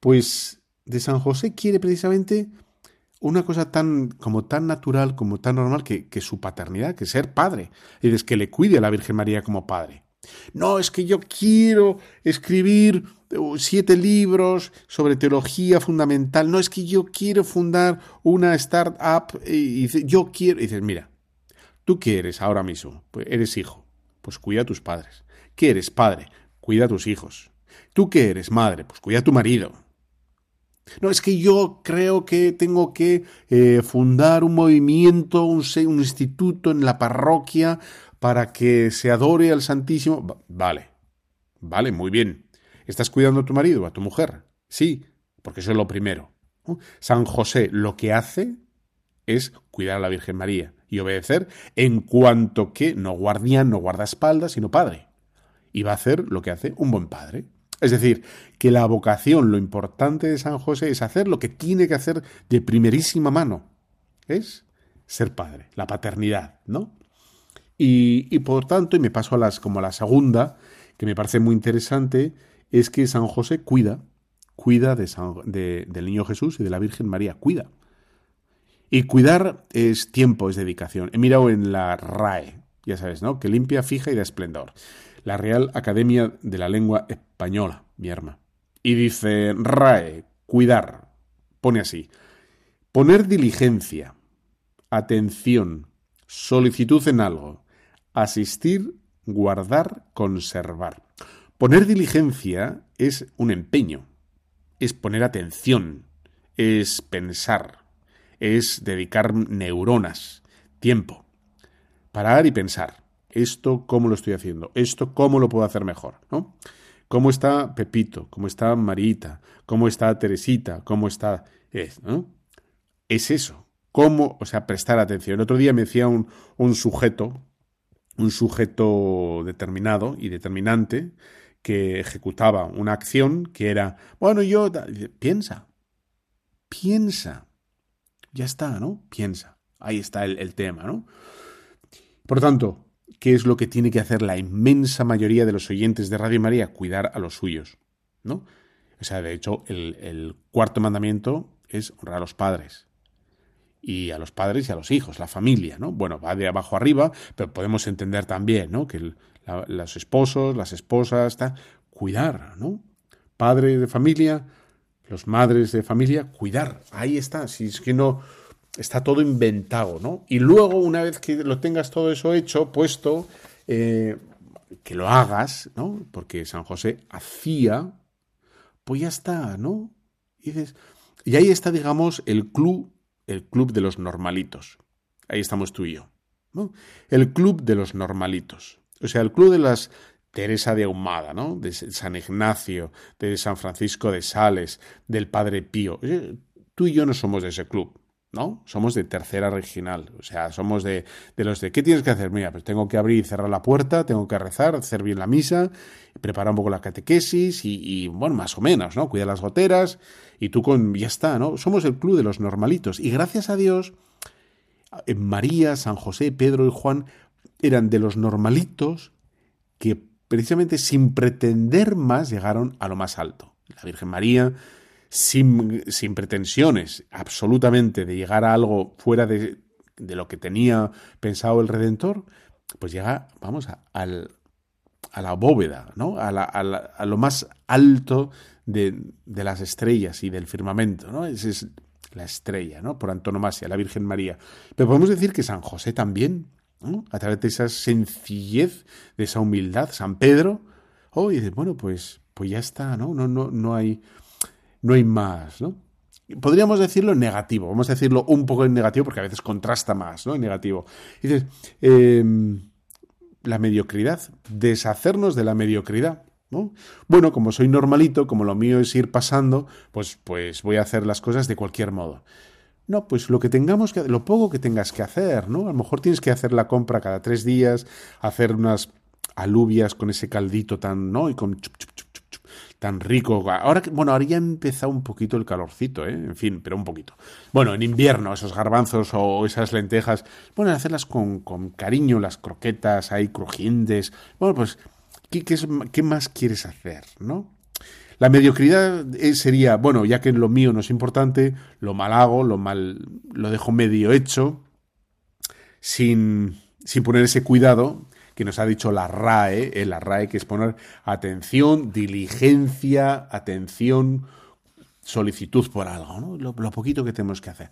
Pues de San José quiere precisamente una cosa tan como tan natural, como tan normal que, que su paternidad, que ser padre, y es que le cuide a la Virgen María como padre. No, es que yo quiero escribir uh, siete libros sobre teología fundamental. No, es que yo quiero fundar una startup. Y yo quiero. Y dices, mira, ¿tú qué eres ahora mismo? Pues eres hijo. Pues cuida a tus padres. ¿Qué eres padre? Cuida a tus hijos. ¿Tú qué eres madre? Pues cuida a tu marido. No, es que yo creo que tengo que eh, fundar un movimiento, un instituto en la parroquia para que se adore al Santísimo. Vale, vale, muy bien. ¿Estás cuidando a tu marido, a tu mujer? Sí, porque eso es lo primero. San José lo que hace es cuidar a la Virgen María y obedecer en cuanto que no guardián, no guardaespaldas, sino padre. Y va a hacer lo que hace un buen padre. Es decir, que la vocación, lo importante de San José es hacer lo que tiene que hacer de primerísima mano. Es ser padre, la paternidad, ¿no? Y, por tanto, y me paso a las, como a la segunda, que me parece muy interesante, es que San José cuida, cuida de, del niño Jesús y de la Virgen María, cuida. Y cuidar es tiempo, es dedicación. He mirado en la RAE, ya sabes, ¿no? Que limpia, fija y da esplendor la Real Academia de la Lengua Española, mi arma. Y dice, RAE, cuidar. Pone así, poner diligencia, atención, solicitud en algo, asistir, guardar, conservar. Poner diligencia es un empeño, es poner atención, es pensar, es dedicar neuronas, tiempo, parar y pensar esto cómo lo estoy haciendo, esto cómo lo puedo hacer mejor, ¿no? ¿Cómo está Pepito? ¿Cómo está Marita? ¿Cómo está Teresita? ¿Cómo está...? Es, es eso. ¿Cómo? O sea, prestar atención. El otro día me decía un sujeto, un sujeto determinado y determinante, que ejecutaba una acción que era, bueno, yo, piensa, piensa, ya está, ¿no? Piensa. Ahí está el, el tema, ¿no? Por tanto, ¿qué es lo que tiene que hacer la inmensa mayoría de los oyentes de Radio María? Cuidar a los suyos, ¿no? O sea, de hecho, el, cuarto mandamiento es honrar a los padres. Y a los padres y a los hijos, la familia, ¿no? Bueno, va de abajo arriba, pero podemos entender también, ¿no? Que los esposos, las esposas, está, cuidar, ¿no? Padres de familia, los madres de familia, cuidar. Ahí está. Si es que no, está todo inventado, ¿no? Y luego, una vez que lo tengas todo eso hecho, puesto, eh, que lo hagas, ¿no? Porque San José hacía, pues ya está, ¿no? Dices, y ahí está, digamos, el club, el club de los normalitos. Ahí estamos tú y yo, ¿no? El club de los normalitos. O sea, el club de las Teresa de Ahumada, ¿no? De San Ignacio, de San Francisco de Sales, del Padre Pío. Tú y yo no somos de ese club. ¿No? Somos de tercera regional, o sea, somos de, de, los de, ¿qué tienes que hacer? Mira, pues tengo que abrir y cerrar la puerta, tengo que rezar, hacer bien la misa, preparar un poco la catequesis y, bueno, más o menos, ¿no? Cuida las goteras y tú con, ya está, ¿no? Somos el club de los normalitos y gracias a Dios, María, San José, Pedro y Juan eran de los normalitos que precisamente sin pretender más llegaron a lo más alto. La Virgen María sin, sin pretensiones absolutamente de llegar a algo fuera de, de lo que tenía pensado el Redentor, pues llega, vamos, a, al, a la bóveda, ¿no? A, la, a, lo más alto de, de, las estrellas y del firmamento, ¿no? Esa es la estrella, ¿no? Por antonomasia, la Virgen María. Pero podemos decir que San José también, ¿no? A través de esa sencillez, de esa humildad, San Pedro, oh, y dices, bueno, pues, pues ya está, ¿no? No, no, no hay no hay más, ¿no? podríamos decirlo en negativo, vamos a decirlo un poco en negativo porque a veces contrasta más, ¿no? En negativo. dices, em, la mediocridad, deshacernos de la mediocridad. ¿no? Bueno, como soy normalito, como lo mío es ir pasando, pues, pues voy a hacer las cosas de cualquier modo. No, pues lo que tengamos que, lo poco que tengas que hacer, ¿no? A lo mejor tienes que hacer la compra cada tres días, hacer unas alubias con ese caldito tan, ¿no? Y con tan rico. Ahora, bueno, ahora ya ha empezado un poquito el calorcito, ¿eh? En fin, pero un poquito. Bueno, en invierno, esos garbanzos o esas lentejas, bueno, hacerlas con, con cariño, las croquetas ahí crujientes. Bueno, pues, ¿qué, qué, más quieres hacer, no? La mediocridad eh, sería, bueno, ya que lo mío no es importante, lo mal hago, lo mal, lo dejo medio hecho, sin, sin poner ese cuidado que nos ha dicho la RAE, eh, la RAE que es poner atención, diligencia, atención, solicitud por algo, ¿no? Lo, poquito que tenemos que hacer.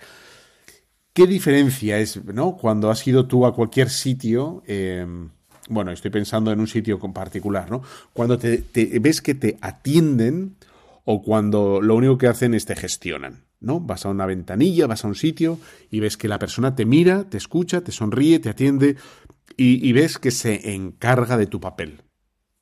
¿Qué diferencia es, ¿no? Cuando has ido tú a cualquier sitio, em, bueno, estoy pensando en un sitio particular, ¿no? Cuando te, ves que te atienden o cuando lo único que hacen es te gestionan, ¿no? Vas a una ventanilla, vas a un sitio y ves que la persona te mira, te escucha, te sonríe, te atiende, y, ves que se encarga de tu papel.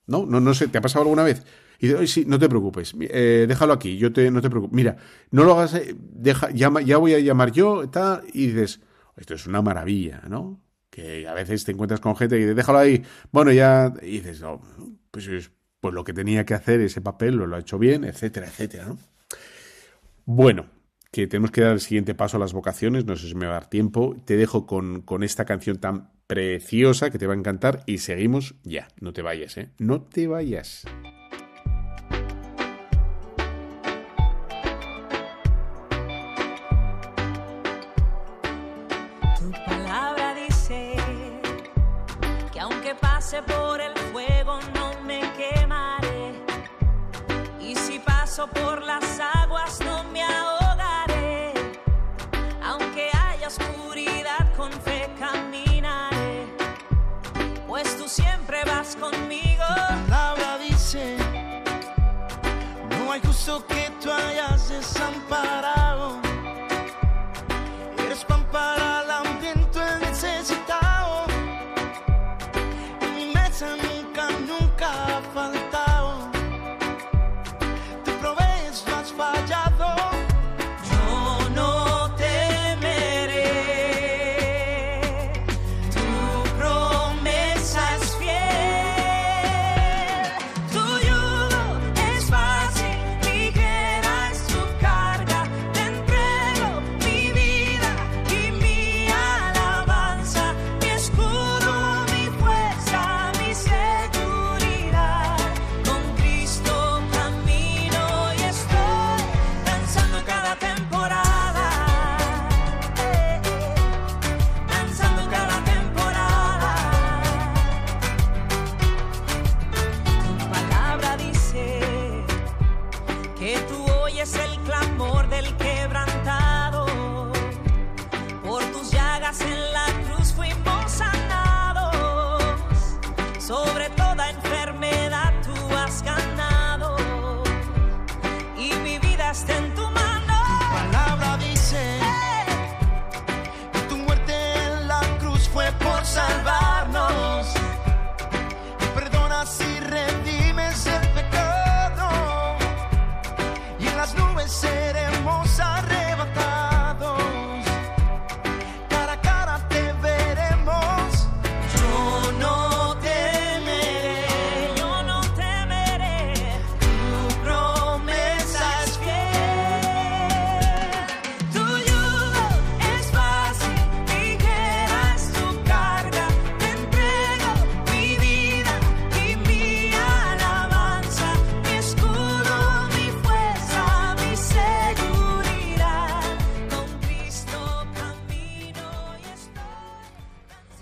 ¿No? No, no sé, ¿te ha pasado alguna vez? Y dices, sí, no te preocupes, eh, déjalo aquí, yo te, no te preocupes. Mira, no lo hagas, eh, deja, llama, ya voy a llamar yo, tal, y dices, esto es una maravilla, ¿no? Que a veces te encuentras con gente y dices, déjalo ahí, bueno, ya, dices, no, pues, pues lo que tenía que hacer, ese papel, lo, lo ha hecho bien, etcétera, etcétera, ¿no? Bueno, que tenemos que dar el siguiente paso a las vocaciones, no sé si me va a dar tiempo. Te dejo con, con esta canción tan preciosa que te va a encantar y seguimos ya. No te vayas, ¿eh? No te vayas. Justo que tú hayas desamparado.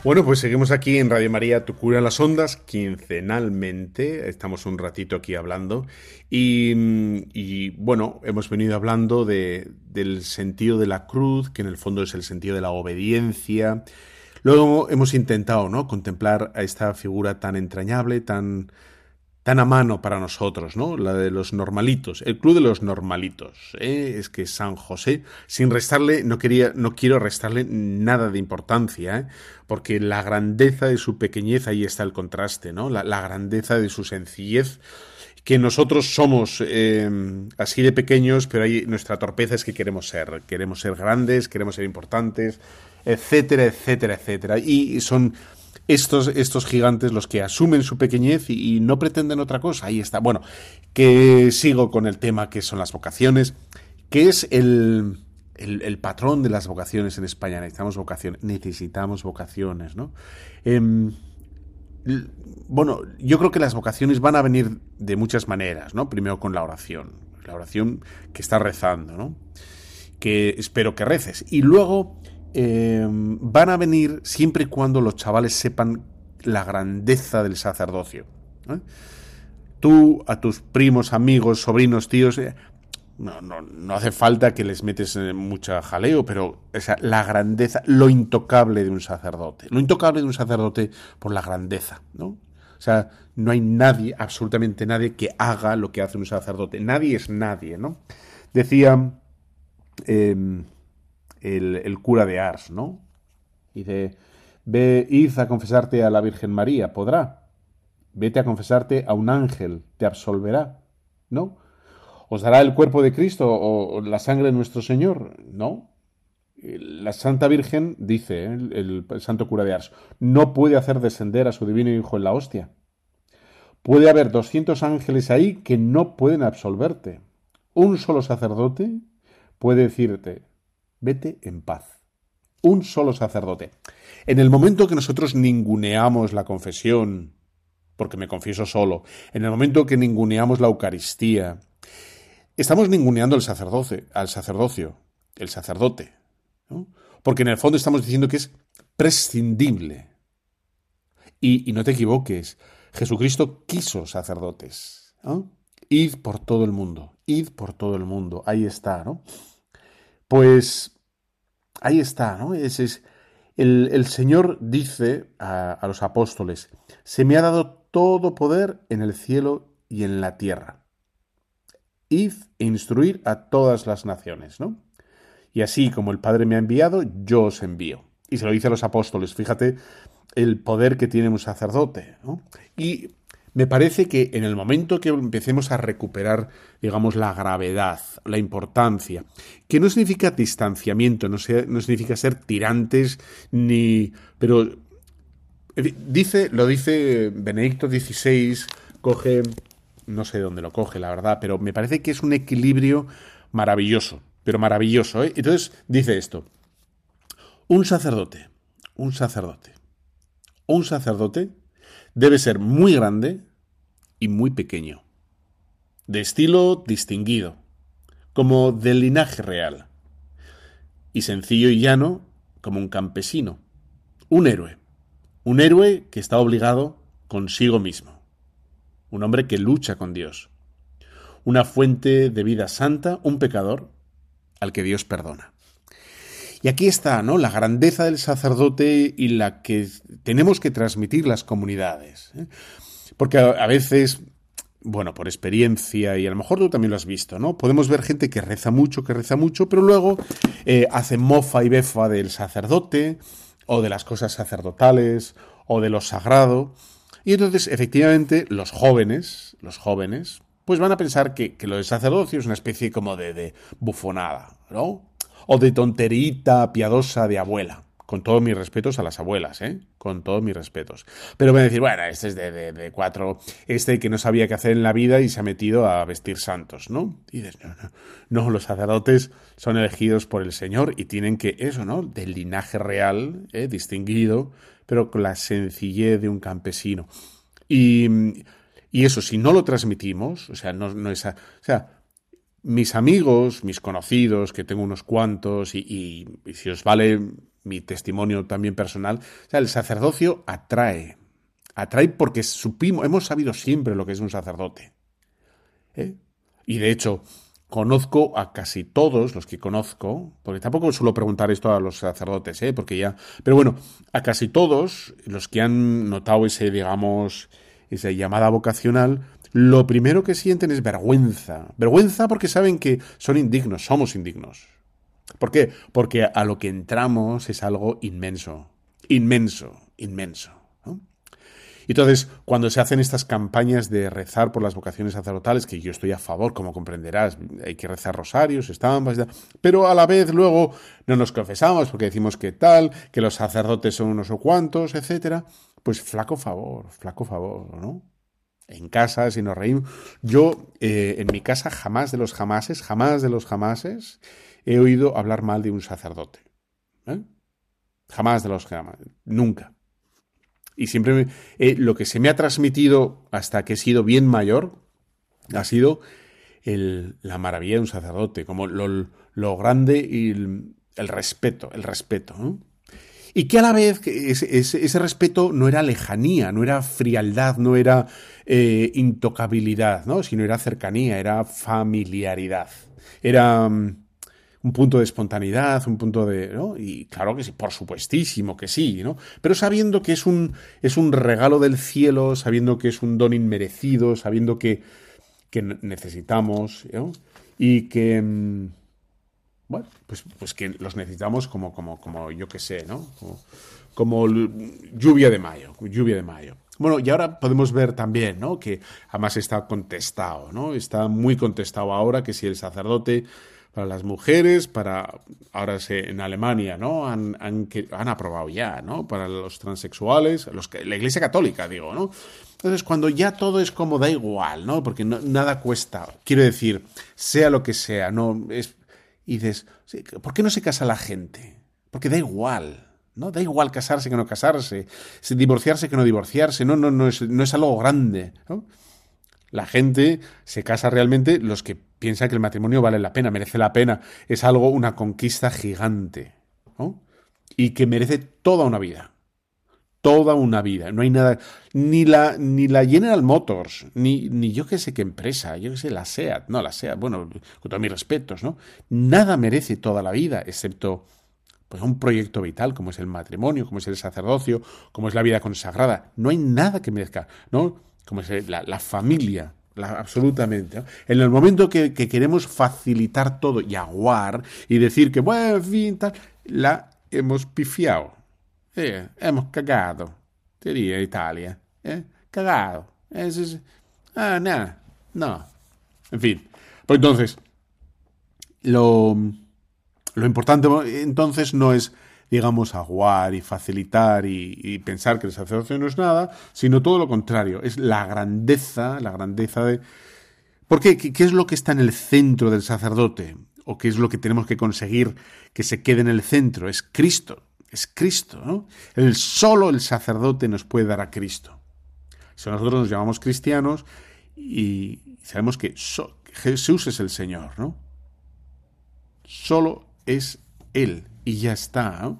Bueno, pues seguimos aquí en Radio María, Tu Cura en las Ondas, quincenalmente. Estamos un ratito aquí hablando. Y, bueno, hemos venido hablando de, del sentido de la cruz, que en el fondo es el sentido de la obediencia. Luego hemos intentado ¿no? contemplar a esta figura tan entrañable, tan, tan a mano para nosotros, ¿no? La de los normalitos, el club de los normalitos. ¿eh? Es que San José, sin restarle, no quería, no quiero restarle nada de importancia, ¿eh? porque la grandeza de su pequeñez ahí está el contraste, ¿no? La, grandeza de su sencillez que nosotros somos eh, así de pequeños, pero ahí nuestra torpeza es que queremos ser, queremos ser grandes, queremos ser importantes, etcétera, etcétera, etcétera. Y son estos, estos gigantes los que asumen su pequeñez y, no pretenden otra cosa. Ahí está. Bueno, que sigo con el tema que son las vocaciones, que es el, el, patrón de las vocaciones en España. Necesitamos vocaciones, necesitamos vocaciones, ¿no? Em, bueno, yo creo que las vocaciones van a venir de muchas maneras, ¿no? Primero con la oración, la oración que está rezando, ¿no? Que espero que reces. Y luego Em, van a venir siempre y cuando los chavales sepan la grandeza del sacerdocio. ¿eh? Tú a tus primos, amigos, sobrinos, tíos, eh, no, no, no, hace falta que les metes mucha jaleo, pero la grandeza, lo intocable de un sacerdote. Lo intocable de un sacerdote por la grandeza, ¿no? O sea, no hay nadie, absolutamente nadie, que haga lo que hace un sacerdote. Nadie es nadie, ¿no? Decía el, cura de Ars, ¿no? Dice, ve, id a confesarte a la Virgen María, podrá. Vete a confesarte a un ángel, te absolverá, ¿no? ¿Os dará el cuerpo de Cristo o, la sangre de nuestro Señor? No. La Santa Virgen, dice ¿eh? el, el, santo cura de Ars, no puede hacer descender a su divino Hijo en la hostia. Puede haber 200 ángeles ahí que no pueden absolverte. Un solo sacerdote puede decirte, vete en paz. Un solo sacerdote. En el momento que nosotros ninguneamos la confesión, porque me confieso solo, en el momento que ninguneamos la Eucaristía, estamos ninguneando sacerdote, al sacerdocio, el sacerdote, porque en el fondo estamos diciendo que es prescindible. Y, no te equivoques, Jesucristo quiso sacerdotes. Id por todo el mundo, id por todo el mundo, ahí está, ¿no? Pues ahí está, ¿no? Es, el, Señor dice a, los apóstoles, se me ha dado todo poder en el cielo y en la tierra. Id e instruir a todas las naciones, ¿no? Y así como el Padre me ha enviado, yo os envío. Y se lo dice a los apóstoles, fíjate el poder que tiene un sacerdote, ¿no? Y me parece que en el momento que empecemos a recuperar, digamos, la gravedad, la importancia, que no significa distanciamiento, no, significa ser tirantes, ni. pero. Dice, lo dice Benedicto XVI, coge. no sé dónde lo coge, la verdad, pero me parece que es un equilibrio maravilloso, pero maravilloso, ¿eh? Entonces dice esto. Un sacerdote, un sacerdote, un sacerdote debe ser muy grande y muy pequeño, de estilo distinguido, como del linaje real, y sencillo y llano como un campesino, un héroe, un héroe que está obligado consigo mismo, un hombre que lucha con Dios, una fuente de vida santa, un pecador al que Dios perdona. Y aquí está, ¿no? La grandeza del sacerdote y la que tenemos que transmitir las comunidades. ¿eh? Porque a, veces, bueno, por experiencia, y a lo mejor tú también lo has visto, ¿no? Podemos ver gente que reza mucho, que reza mucho, pero luego eh, hace mofa y befa del sacerdote, o de las cosas sacerdotales, o de lo sagrado. Y entonces, efectivamente, los jóvenes, los jóvenes, pues van a pensar que, que lo del sacerdocio es una especie como de, de bufonada, ¿no? O de tonterita piadosa de abuela. Con todos mis respetos a las abuelas, ¿eh? Con todos mis respetos. Pero voy a decir, bueno, este es de, de, cuatro, este que no sabía qué hacer en la vida y se ha metido a vestir santos, ¿no? Y dices, no, no, no, los sacerdotes son elegidos por el Señor y tienen que, eso, ¿no? Del linaje real, ¿eh? distinguido, pero con la sencillez de un campesino. Y, y eso, si no lo transmitimos, o sea, no, no es, o sea, mis amigos, mis conocidos, que tengo unos cuantos, y, si os vale mi testimonio también personal, el sacerdocio atrae, atrae porque supimos, hemos sabido siempre lo que es un sacerdote. ¿eh? Y de hecho, conozco a casi todos los que conozco, porque tampoco suelo preguntar esto a los sacerdotes, ¿eh? porque ya, pero bueno, a casi todos los que han notado ese, digamos, esa llamada vocacional, lo primero que sienten es vergüenza. Vergüenza porque saben que son indignos, somos indignos. ¿Por qué? Porque a lo que entramos es algo inmenso, inmenso, inmenso. Entonces, cuando se hacen estas campañas de rezar por las vocaciones sacerdotales, que yo estoy a favor, como comprenderás, hay que rezar rosarios, estampas, pero a la vez luego no nos confesamos porque decimos que tal, que los sacerdotes son unos o cuantos, etcétera, pues flaco favor, flaco favor, ¿no? En casa, si nos reímos. Yo, eh, en mi casa, jamás de los jamases, jamás de los jamases, he oído hablar mal de un sacerdote. ¿eh? Jamás de los jamases, nunca. Y siempre eh, lo que se me ha transmitido hasta que he sido bien mayor ha sido la maravilla de un sacerdote, como lo, grande y el, respeto, el respeto. Y que a la vez ese, respeto no era lejanía, no era frialdad, no era eh, intocabilidad, ¿no? sino era cercanía, era familiaridad. Era mm, un punto de espontaneidad, un punto de... ¿no? Y claro que sí, por supuestísimo que sí, ¿no? Pero sabiendo que es un, es un regalo del cielo, sabiendo que es un don inmerecido, sabiendo que, que necesitamos, ¿no? Y que... Bueno, pues, pues que los necesitamos como, como, como yo que sé, ¿no? Como, lluvia de mayo, lluvia de mayo. Bueno, y ahora podemos ver también, ¿no? Que además está contestado, ¿no? Está muy contestado ahora que si el sacerdote para las mujeres, para ahora se, en Alemania, ¿no? Han, han, han, aprobado ya, ¿no? Para los transexuales, los que, la Iglesia Católica, digo, ¿no? Entonces, cuando ya todo es como da igual, ¿no? Porque nada cuesta. Quiero decir, sea lo que sea, no es y dices, ¿por qué no se casa la gente? Porque da igual, ¿no? Da igual casarse que no casarse, divorciarse que no divorciarse, no, no, no, es, no es algo grande, La gente se casa realmente los que piensan que el matrimonio vale la pena, merece la pena, es algo, una conquista gigante. Y que merece toda una vida toda una vida. No hay nada, ni la, ni la General Motors, ni, ni yo que sé qué empresa, yo que sé, la SEAT, no, la SEAT, bueno, con todos mis respetos, ¿no? Nada merece toda la vida, excepto pues un proyecto vital como es el matrimonio, como es el sacerdocio, como es la vida consagrada. No hay nada que merezca, ¿no? Como es la, la familia, absolutamente. En el momento que, que, queremos facilitar todo y aguar y decir que, bueno, en fin, tal, la hemos pifiado. Eh, hemos cagado, diría Italia. Eh, cagado. Ah, no, no. En fin. Pues entonces, lo, lo importante entonces no es, digamos, aguar y facilitar y, pensar que el sacerdocio no es nada, sino todo lo contrario. Es la grandeza, la grandeza de... ¿Por qué? ¿Qué es lo que está en el centro del sacerdote? ¿O qué es lo que tenemos que conseguir que se quede en el centro? Es Cristo es Cristo, ¿no? El solo el sacerdote nos puede dar a Cristo. Si nosotros nos llamamos cristianos y sabemos que Jesús es el Señor, ¿no? Solo es Él y ya está.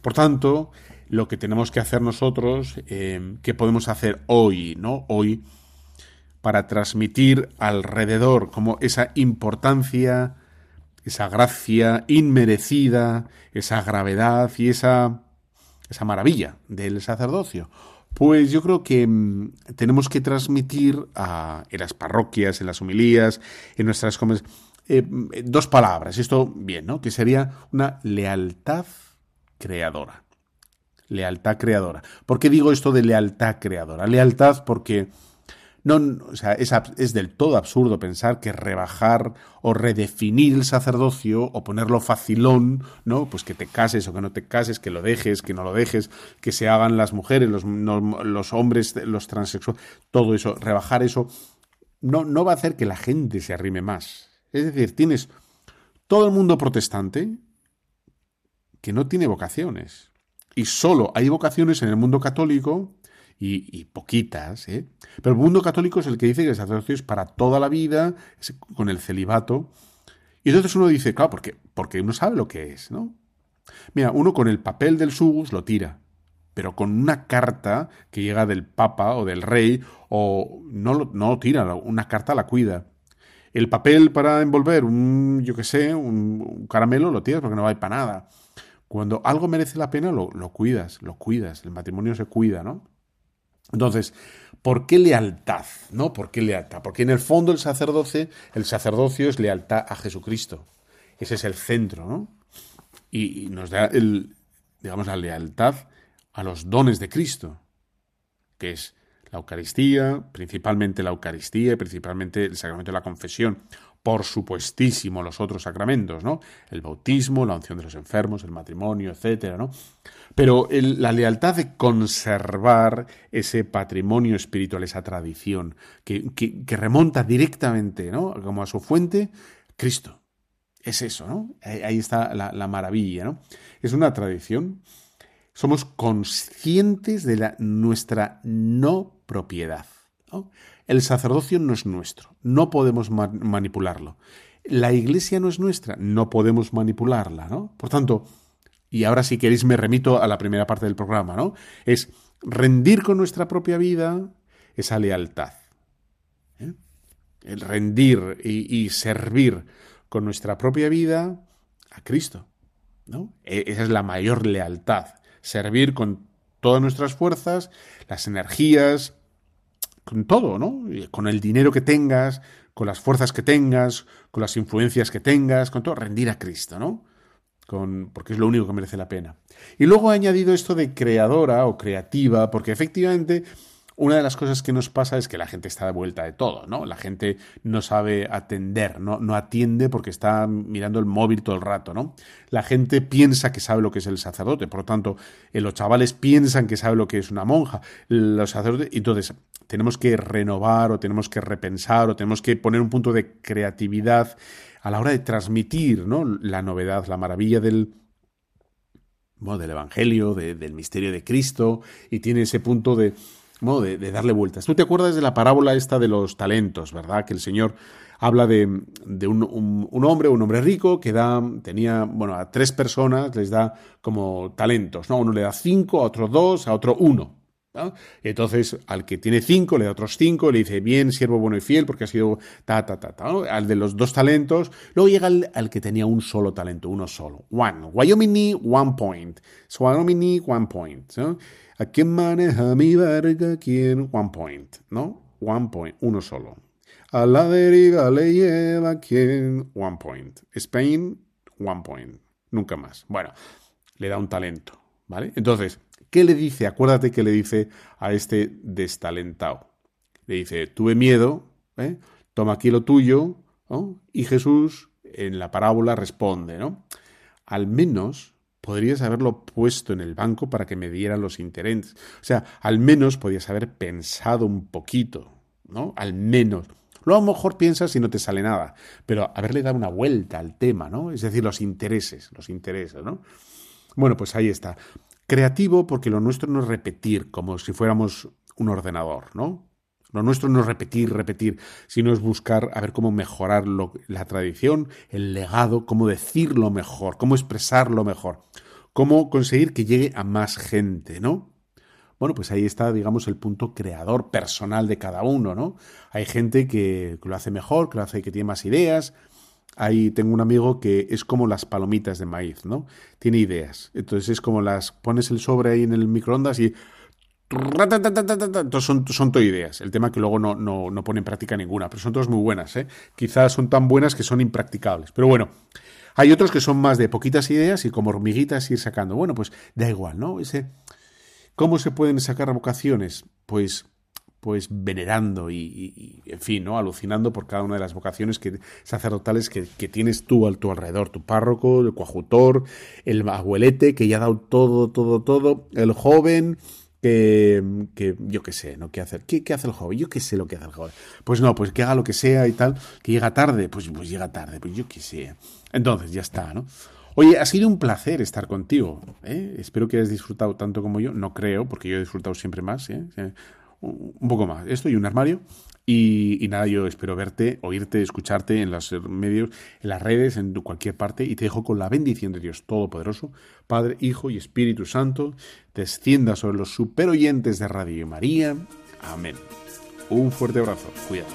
Por tanto, lo que tenemos que hacer nosotros, eh, ¿qué podemos hacer hoy, ¿no? Hoy, para transmitir alrededor como esa importancia esa gracia inmerecida, esa gravedad y esa, esa maravilla del sacerdocio? Pues yo creo que mm, tenemos que transmitir a, en las parroquias, en las homilías, en nuestras eh, dos palabras. Esto bien, ¿no? Que sería una lealtad creadora. Lealtad creadora. ¿Por qué digo esto de lealtad creadora? Lealtad porque no, o sea, es, es, del todo absurdo pensar que rebajar o redefinir el sacerdocio o ponerlo facilón, ¿no? Pues que te cases o que no te cases, que lo dejes, que no lo dejes, que se hagan las mujeres, los, los hombres, los transexuales, todo eso, rebajar eso, no, no va a hacer que la gente se arrime más. Es decir, tienes todo el mundo protestante que no tiene vocaciones. Y solo hay vocaciones en el mundo católico y, poquitas, ¿eh? Pero el mundo católico es el que dice que el sacerdocio es para toda la vida, con el celibato. Y entonces uno dice, claro, porque, porque uno sabe lo que es, ¿no? Mira, uno con el papel del sus lo tira, pero con una carta que llega del papa o del rey, o no lo, no tira, una carta la cuida. El papel para envolver un, yo qué sé, un, caramelo lo tiras porque no va para nada. Cuando algo merece la pena, lo, lo cuidas, lo cuidas. El matrimonio se cuida, ¿no? Entonces, ¿Por qué lealtad? ¿No? ¿Por qué lealtad? Porque en el fondo el sacerdocio, el sacerdocio es lealtad a Jesucristo. Ese es el centro, ¿no? Y, nos da el, digamos, la lealtad a los dones de Cristo, que es la Eucaristía, principalmente la Eucaristía y principalmente el sacramento de la confesión. Por supuestísimo los otros sacramentos, ¿no? El bautismo, la unción de los enfermos, el matrimonio, etcétera, ¿no? Pero la lealtad de conservar ese patrimonio espiritual, esa tradición, que, remonta directamente, ¿no? Como a su fuente, Cristo. Es eso, ¿no? Ahí, está la, la maravilla, ¿no? Es una tradición somos conscientes de la, nuestra no propiedad. El sacerdocio no es nuestro, no podemos manipularlo. La iglesia no es nuestra, no podemos manipularla, ¿no? Por tanto, y ahora si queréis me remito a la primera parte del programa, ¿no? Es rendir con nuestra propia vida esa lealtad. ¿eh? El rendir y, y, servir con nuestra propia vida a Cristo, ¿no? E, esa es la mayor lealtad servir con todas nuestras fuerzas, las energías, con todo, ¿no? Con el dinero que tengas, con las fuerzas que tengas, con las influencias que tengas, con todo, rendir a Cristo, ¿no? Con, porque es lo único que merece la pena. Y luego he añadido esto de creadora o creativa, porque efectivamente una de las cosas que nos pasa es que la gente está de vuelta de todo, ¿no? La gente no sabe atender, no, no atiende porque está mirando el móvil todo el rato, ¿no? La gente piensa que sabe lo que es el sacerdote, por lo tanto, eh, los chavales piensan que sabe lo que es una monja, los sacerdotes, entonces tenemos que renovar o tenemos que repensar o tenemos que poner un punto de creatividad a la hora de transmitir, ¿no? La novedad, la maravilla del, del Evangelio, del misterio de Cristo, y tiene ese punto de de, darle vueltas. Tú te acuerdas de la parábola esta de los talentos, ¿verdad? Que el Señor habla de, un, hombre, un hombre rico, que da, tenía, bueno, a tres personas les da como talentos, ¿no? Uno le da cinco, a otro dos, a otro uno. Entonces al que tiene cinco le da otros cinco, le dice, bien, siervo bueno y fiel, porque ha sido ta, ta, ta, ta. Al de los dos talentos, luego llega al, que tenía un solo talento, uno solo. One. Wyoming, one point. Wyoming, one point. ¿A quién maneja mi verga? ¿Quién? One point, ¿no? One point, uno solo. A la deriva le lleva quién? One point. Spain, one point. Nunca más. Bueno, le da un talento, ¿vale? Entonces, ¿qué le dice? Acuérdate que le dice a este destalentado. Le dice, tuve miedo, ¿eh? toma aquí lo tuyo. Y Jesús en la parábola responde, ¿no? Al menos podrías haberlo puesto en el banco para que me dieran los intereses. O sea, al menos podías haber pensado un poquito, ¿no? Al menos. Luego a lo mejor piensas y no te sale nada, pero haberle dado una vuelta al tema, ¿no? Es decir, los intereses, los intereses, ¿no? Bueno, pues ahí está. Creativo porque lo nuestro no es repetir como si fuéramos un ordenador, ¿no? Lo nuestro no es repetir, repetir, sino es buscar a ver cómo mejorar la tradición, el legado, cómo decirlo mejor, cómo expresarlo mejor, cómo conseguir que llegue a más gente, ¿no? Bueno, pues ahí está, digamos, el punto creador personal de cada uno, ¿no? Hay gente que, lo hace mejor, que lo hace, que tiene más ideas. Ahí tengo un amigo que es como las palomitas de maíz, ¿no? Tiene ideas. Entonces es como las pones el sobre ahí en el microondas y entonces son, todo ideas. El tema que luego no, no, pone en práctica ninguna, pero son todas muy buenas. ¿eh? Quizás son tan buenas que son impracticables. Pero bueno, hay otros que son más de poquitas ideas y como hormiguitas ir sacando. Bueno, pues da igual, ¿no? Ese, ¿Cómo se pueden sacar vocaciones? Pues pues venerando y, en fin, ¿no? alucinando por cada una de las vocaciones que, sacerdotales que, que, tienes tú a tu alrededor, tu párroco, el coajutor, el abuelete que ya ha dado todo, todo, todo, el joven, que, yo qué sé, ¿no? ¿Qué hacer? ¿Qué, hace el joven? Yo qué sé lo que hace el joven. Pues no, pues que haga lo que sea y tal, que llega tarde, pues, pues llega tarde, pues yo qué sé. Entonces, ya está, ¿no? Oye, ha sido un placer estar contigo. ¿eh? Espero que hayas disfrutado tanto como yo. No creo, porque yo he disfrutado siempre más. ¿eh? Un poco más. Esto y un armario. Y, nada, yo espero verte, oírte, escucharte en los medios, en las redes, en cualquier parte, y te dejo con la bendición de Dios Todopoderoso, Padre, Hijo y Espíritu Santo, descienda sobre los superoyentes de Radio María. Amén. Un fuerte abrazo. Cuídate.